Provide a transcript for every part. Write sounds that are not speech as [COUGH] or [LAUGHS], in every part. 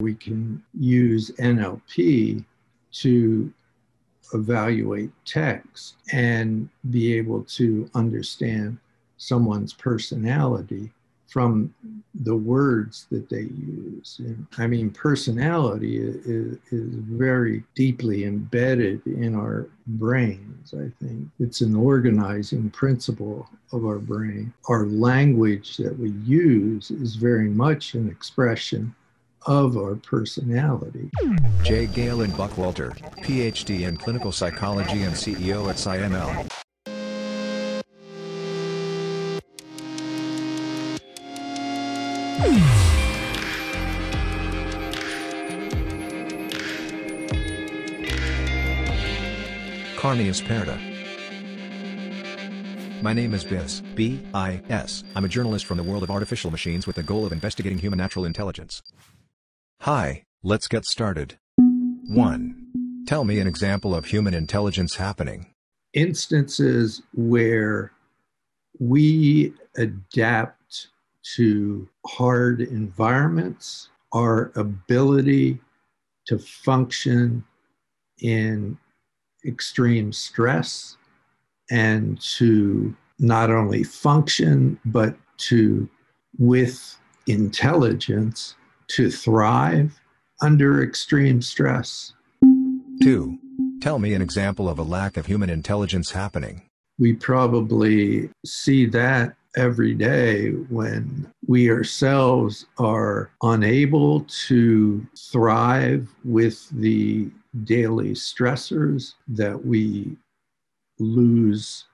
We can use NLP to evaluate text and be able to understand someone's personality from the words that they use. And, I mean, personality is, is very deeply embedded in our brains, I think. It's an organizing principle of our brain. Our language that we use is very much an expression of our personality. J. Galen Buckwalter, PhD in clinical psychology and CEO at psyML. Carneus Perda. My name is Bis, B-I-S. I'm a journalist from the world of artificial machines with the goal of investigating human natural intelligence. Hi, let's get started. 1. Tell me an example of human intelligence happening. Instances where we adapt to hard environments, our ability to function in extreme stress and to not only function, but to, with intelligence, to thrive under extreme stress. 2. Tell me an example of a lack of human intelligence happening. We probably see that every day when we ourselves are unable to thrive with the daily stressors, that we lose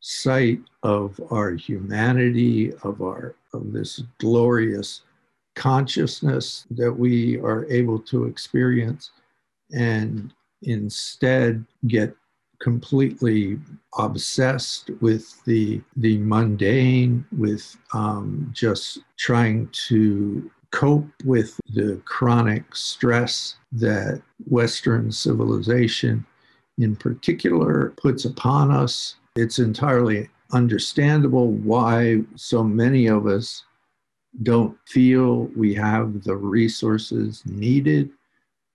sight of our humanity, of our of this glorious consciousness that we are able to experience, and instead get completely obsessed with the the mundane, with um, just trying to cope with the chronic stress that Western civilization in particular puts upon us. It's entirely understandable why so many of us don't feel we have the resources needed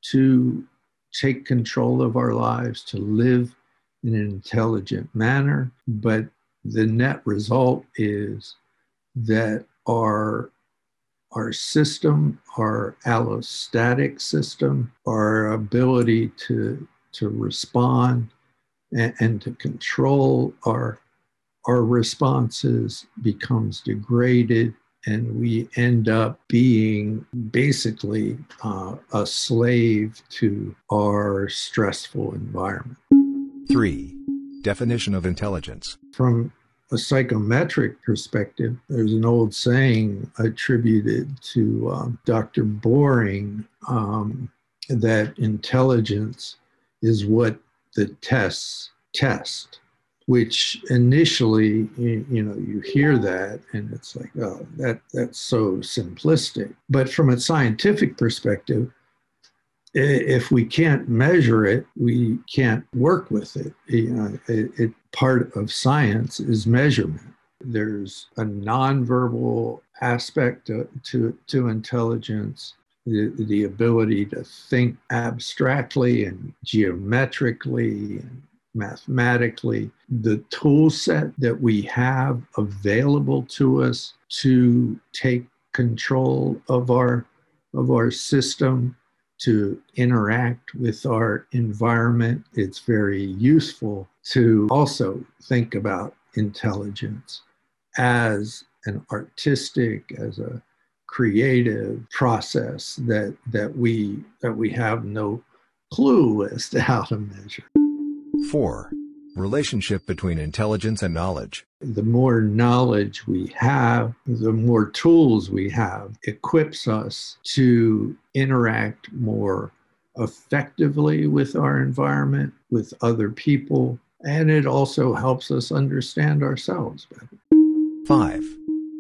to take control of our lives, to live in an intelligent manner. But the net result is that our our system, our allostatic system, our ability to, to respond and, and to control our, our responses becomes degraded and we end up being basically uh, a slave to our stressful environment. 3. Definition of intelligence. From a psychometric perspective, there's an old saying attributed to um, Dr. Boring um, that intelligence is what the tests test, which initially, you, you know, you hear that and it's like, oh, that, that's so simplistic. But from a scientific perspective, if we can't measure it, we can't work with it. You know, it, it, part of science is measurement. There's a nonverbal aspect to, to, to intelligence, the, the ability to think abstractly and geometrically and mathematically. The tool set that we have available to us to take control of our of our system to interact with our environment. It's very useful to also think about intelligence as an artistic, as a creative process that that we that we have no clue as to how to measure. 4. Relationship between intelligence and knowledge. The more knowledge we have, the more tools we have, equips us to interact more effectively with our environment, with other people, and it also helps us understand ourselves better. 5.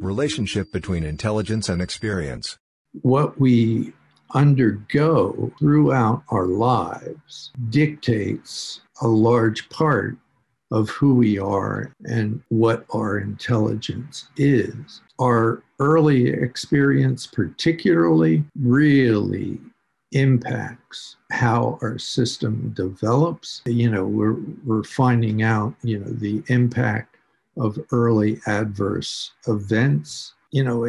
Relationship between intelligence and experience. What we undergo throughout our lives dictates a large part of who we are and what our intelligence is. Our early experience, particularly, really impacts how our system develops. You know, we're, we're finding out, you know, the impact of early adverse events. You know,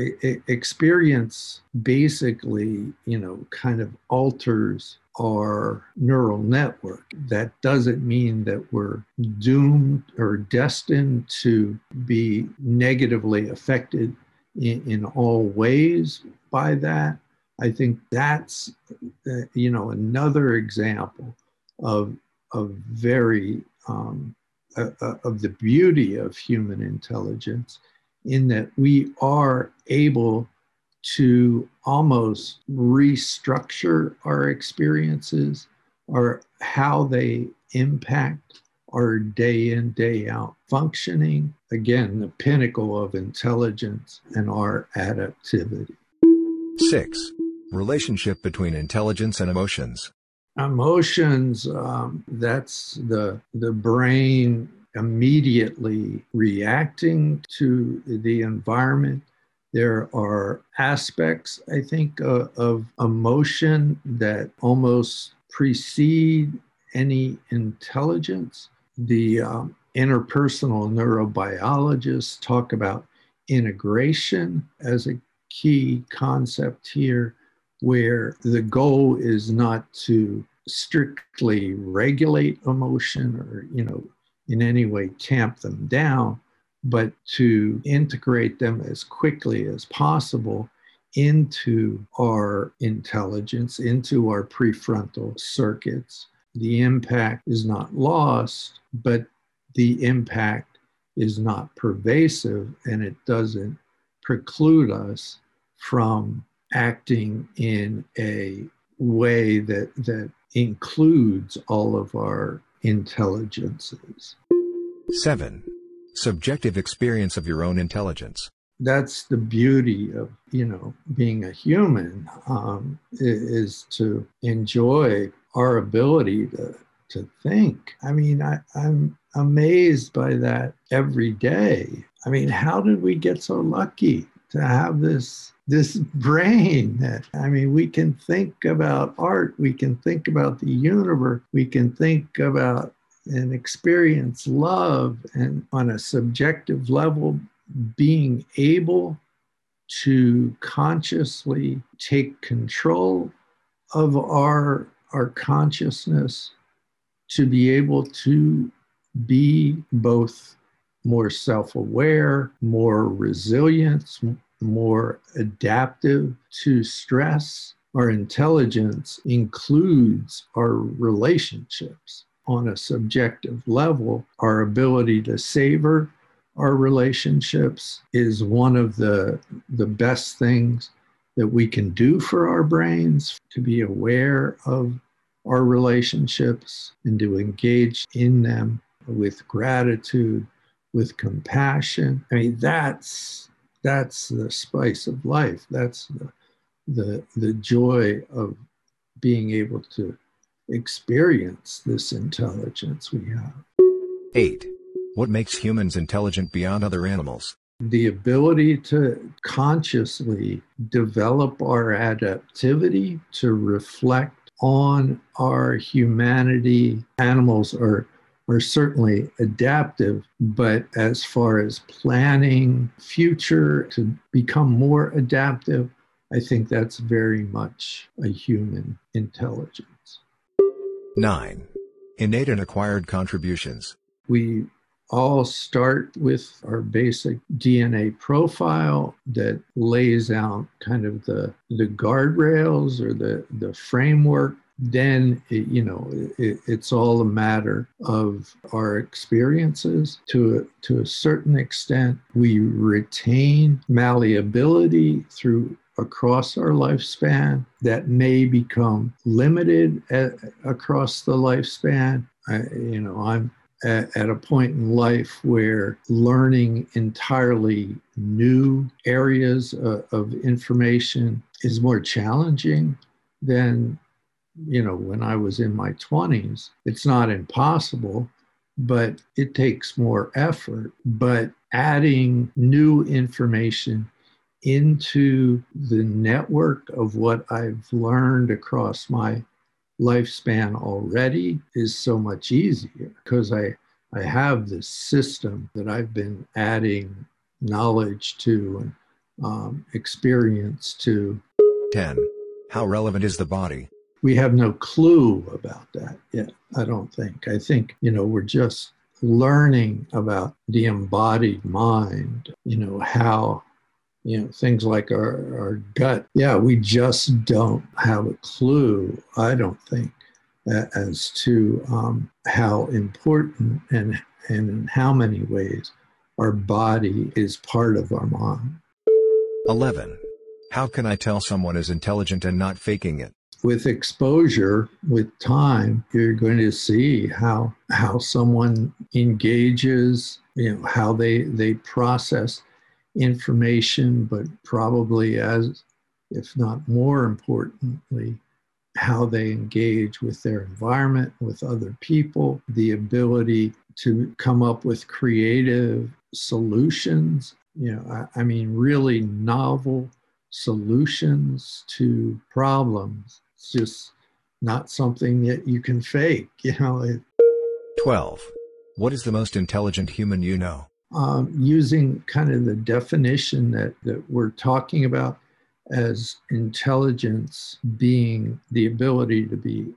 experience basically, you know, kind of alters our neural network. That doesn't mean that we're doomed or destined to be negatively affected in, in all ways by that. I think that's, uh, you know, another example of, of very, um, uh, uh, of the beauty of human intelligence in that we are able to almost restructure our experiences or how they impact our day in, day out functioning. Again, the pinnacle of intelligence and our adaptivity. Six, relationship between intelligence and emotions. Emotions, um, that's the, the brain immediately reacting to the environment there are aspects, I think, uh, of emotion that almost precede any intelligence. The um, interpersonal neurobiologists talk about integration as a key concept here, where the goal is not to strictly regulate emotion or, you know, in any way tamp them down, but to integrate them as quickly as possible into our intelligence, into our prefrontal circuits. The impact is not lost, but the impact is not pervasive and it doesn't preclude us from acting in a way that, that includes all of our intelligences. Seven subjective experience of your own intelligence. That's the beauty of, you know, being a human um, is to enjoy our ability to, to think. I mean, I, I'm amazed by that every day. I mean, how did we get so lucky to have this this [LAUGHS] brain that i mean we can think about art we can think about the universe we can think about and experience love and on a subjective level being able to consciously take control of our our consciousness to be able to be both more self-aware more resilient more adaptive to stress. Our intelligence includes our relationships on a subjective level, our ability to savor our relationships is one of the, the best things that we can do for our brains to be aware of our relationships and to engage in them with gratitude, with compassion. I mean, that's that's the spice of life. That's the the, the joy of being able to experience this intelligence we have. 8. What makes humans intelligent beyond other animals? The ability to consciously develop our adaptivity to reflect on our humanity. Animals are, are certainly adaptive, but as far as planning future to become more adaptive, I think that's very much a human intelligence. 9. Innate and acquired contributions. We all start with our basic DNA profile that lays out kind of the, the guardrails or the, the framework. Then, it, you know, it, it's all a matter of our experiences. To a, to a certain extent, we retain malleability through across our lifespan that may become limited at, across the lifespan. I, you know, I'm at, at a point in life where learning entirely new areas of, of information is more challenging than you know when i was in my 20s it's not impossible but it takes more effort. But adding new information into the network of what I've learned across my lifespan already is so much easier because I, I have this system that I've been adding knowledge to and um, experience to. 10. How relevant is the body? We have no clue about that yet, I don't think. I think, you know, we're just learning about the embodied mind, you know, how you know things like our, our gut. Yeah we just don't have a clue i don't think as to um, how important and and in how many ways our body is part of our mind. 11 how can i tell someone is intelligent and not faking it? With exposure with time you're going to see how how someone engages you know how they they process information, but probably as, if not more importantly, how they engage with their environment, with other people, the ability to come up with creative solutions. You know, I, I mean, really novel solutions to problems. It's just not something that you can fake, [LAUGHS] you know. It, 12. What is the most intelligent human you know? Um, using kind of the definition that, that we're talking about as intelligence being the ability to be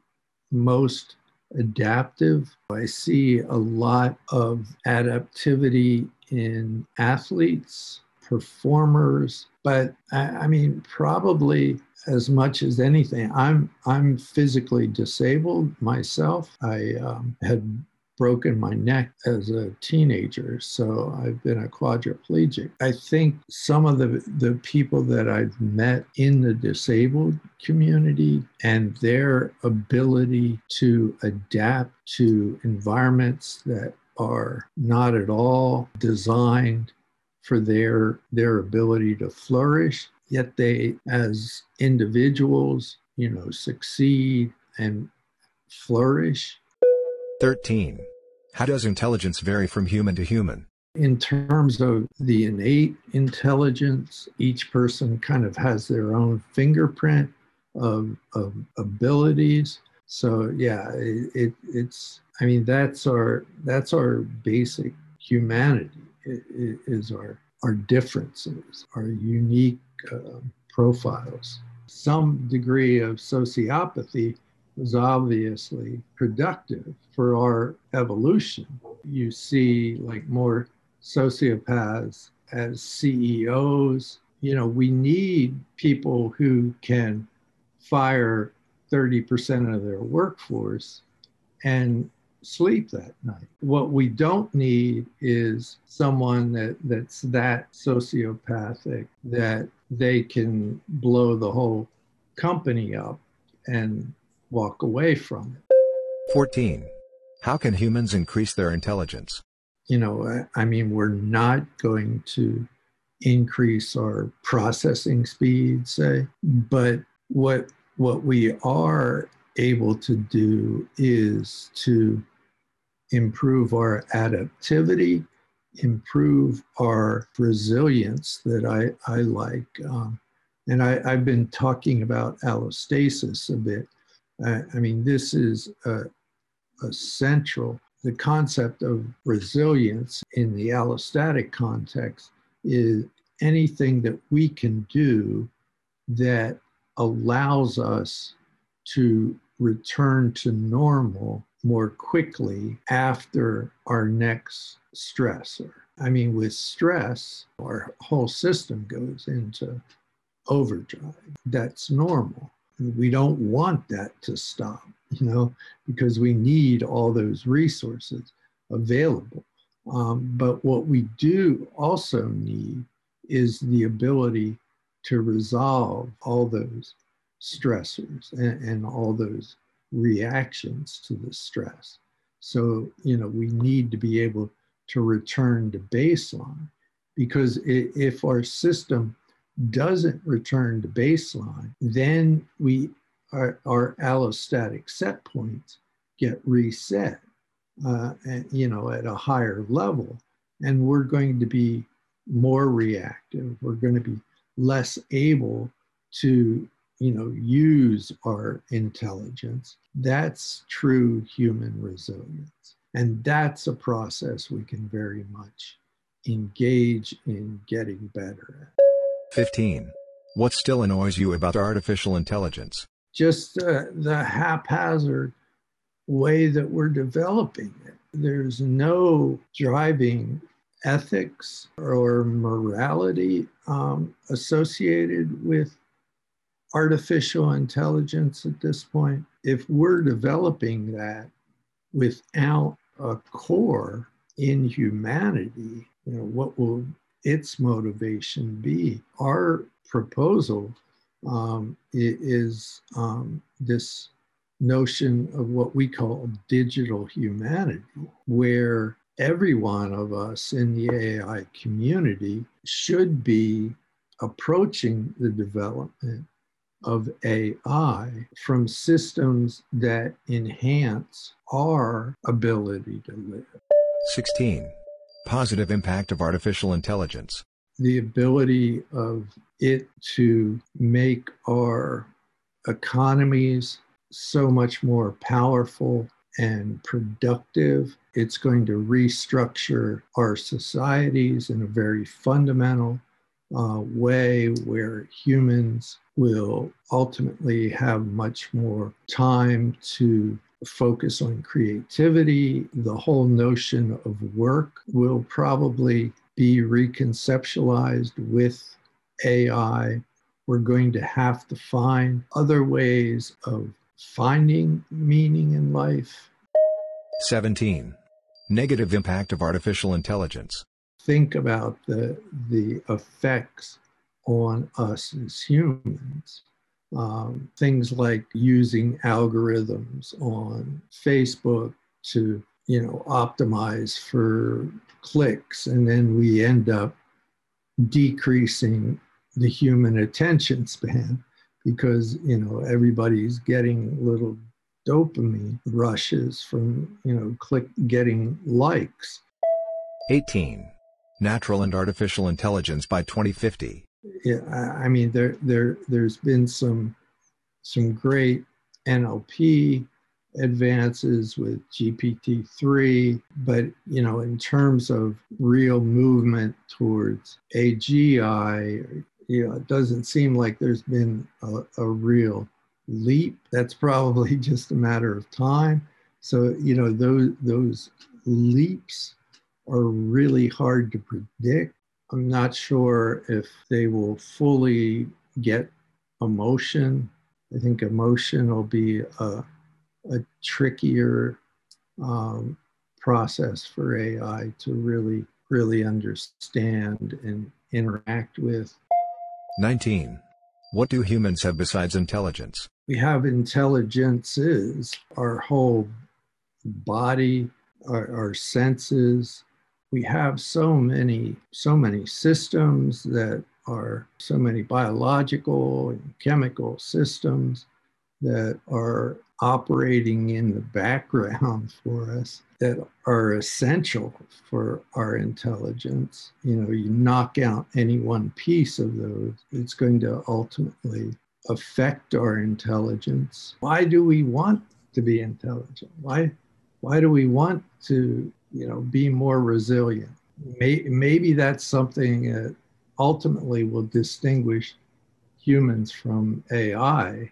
most adaptive. I see a lot of adaptivity in athletes, performers, but I, I mean, probably as much as anything, I'm I'm physically disabled myself. I um, had broken my neck as a teenager, so I've been a quadriplegic. I think some of the, the people that I've met in the disabled community and their ability to adapt to environments that are not at all designed for their their ability to flourish yet they as individuals you know succeed and flourish 13 how does intelligence vary from human to human? In terms of the innate intelligence, each person kind of has their own fingerprint of, of abilities. So yeah, it, it, it's. I mean, that's our that's our basic humanity. It, it is our our differences, our unique uh, profiles. Some degree of sociopathy was obviously productive for our evolution. You see, like, more sociopaths as CEOs. You know, we need people who can fire 30% of their workforce and sleep that night. What we don't need is someone that, that's that sociopathic that they can blow the whole company up and walk away from it. 14. How can humans increase their intelligence? You know, I mean, we're not going to increase our processing speed, say, but what what we are able to do is to improve our adaptivity, improve our resilience that I, I like. Um, and I, I've been talking about allostasis a bit. I, I mean, this is uh, a, a central. The concept of resilience in the allostatic context is anything that we can do that allows us to return to normal more quickly after our next stressor. I mean, with stress, our whole system goes into overdrive. That's normal we don't want that to stop, you know, because we need all those resources available. Um, but what we do also need is the ability to resolve all those stressors and, and all those reactions to the stress. So, you know, we need to be able to return to baseline because if our system doesn't return to baseline, then we our, our allostatic set points get reset. uh, you know, at a higher level. And we're going to be more reactive. We're going to be less able to, you know, use our intelligence. That's true human resilience. And that's a process we can very much engage in getting better at. 15. What still annoys you about artificial intelligence? Just uh, the haphazard way that we're developing it. There's no driving ethics or morality um, associated with artificial intelligence at this point. If we're developing that without a core in humanity, you know, what will its motivation be? Our proposal um, is um, this notion of what we call digital humanity, where every one of us in the AI community should be approaching the development of AI from systems that enhance our ability to live. 16. Positive impact of artificial intelligence. The ability of it to make our economies so much more powerful and productive. It's going to restructure our societies in a very fundamental uh, way where humans will ultimately have much more time to focus on creativity. The whole notion of work will probably be reconceptualized with AI. We're going to have to find other ways of finding meaning in life. 17. Negative impact of artificial intelligence. Think about the, the effects on us as humans. Um, things like using algorithms on Facebook to, you know, optimize for clicks, and then we end up decreasing the human attention span because you know everybody's getting little dopamine rushes from you know click getting likes. 18 natural and artificial intelligence by 2050 i mean there there there's been some some great nlp advances with gpt-3 but you know in terms of real movement towards agi you know, it doesn't seem like there's been a, a real leap. That's probably [LAUGHS] just a matter of time. So, you know, those, those leaps are really hard to predict. I'm not sure if they will fully get emotion. I think emotion will be a, a trickier um, process for AI to really, really understand and interact with. 19. What do humans have besides intelligence? We have intelligences, our whole body, our, our senses. We have so many, so many systems that are so many biological and chemical systems that are operating in the background [LAUGHS] for us that are essential for our intelligence. You know, you knock out any one piece of those, it's going to ultimately affect our intelligence. Why do we want to be intelligent? Why why do we want to, you know, be more resilient? May, maybe that's something that ultimately will distinguish humans from AI.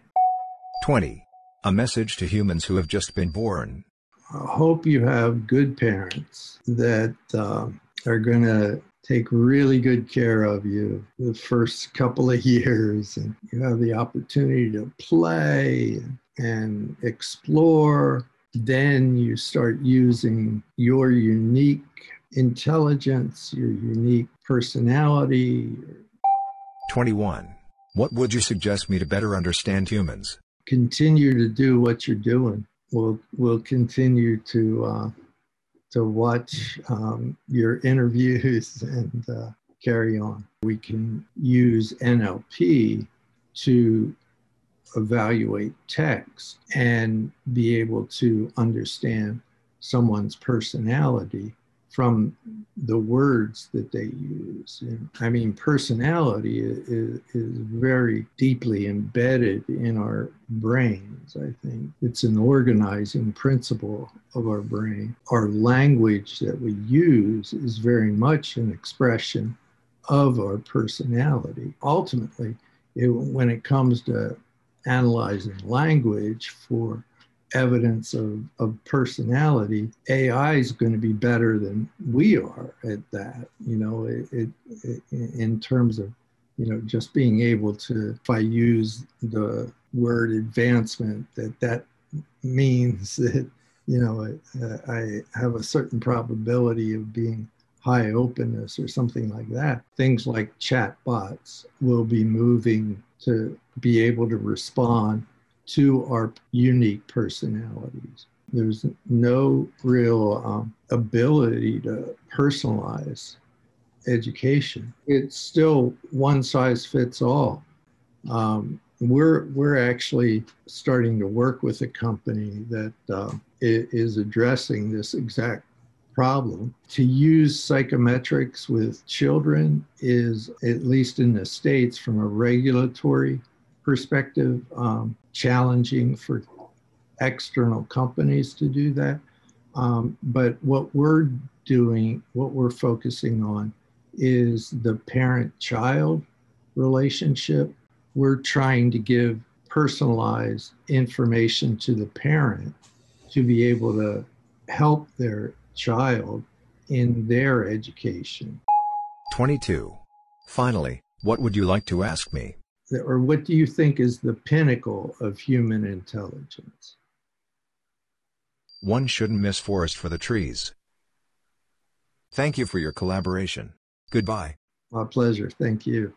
20. A message to humans who have just been born. I hope you have good parents that uh, are going to take really good care of you the first couple of [LAUGHS] years and you have the opportunity to play and explore then you start using your unique intelligence your unique personality 21 what would you suggest me to better understand humans continue to do what you're doing. We'll we'll continue to uh, to watch um, your interviews [LAUGHS] and uh, carry on. We can use NLP to evaluate text and be able to understand someone's personality from the words that they use. And, I mean, personality is, is very deeply embedded in our brains, I think. It's an organizing principle of our brain. Our language that we use is very much an expression of our personality. Ultimately, it, when it comes to analyzing language for evidence of, of personality, AI is going to be better than we are at that. You know, it, it, it, in terms of, you know, just being able to, if I use the word advancement, that that means [LAUGHS] that, you know, I, I have a certain probability of being high openness or something like that. Things like chat bots will be moving to be able to respond to our unique personalities. There's no real um, ability to personalize education. It's still one size fits all. Um, we're we're actually starting to work with a company that uh, is addressing this exact problem. To use psychometrics with children is, at least in the states, from a regulatory perspective, um, challenging for external companies to do that. Um, but what we're doing, what we're focusing on, is the parent child relationship. We're trying to give personalized information to the parent to be able to help their child in their education. 22. Finally, what would you like to ask me? or what do you think is the pinnacle of human intelligence? One shouldn't miss forest for the trees. Thank you for your collaboration. Goodbye. My pleasure. Thank you.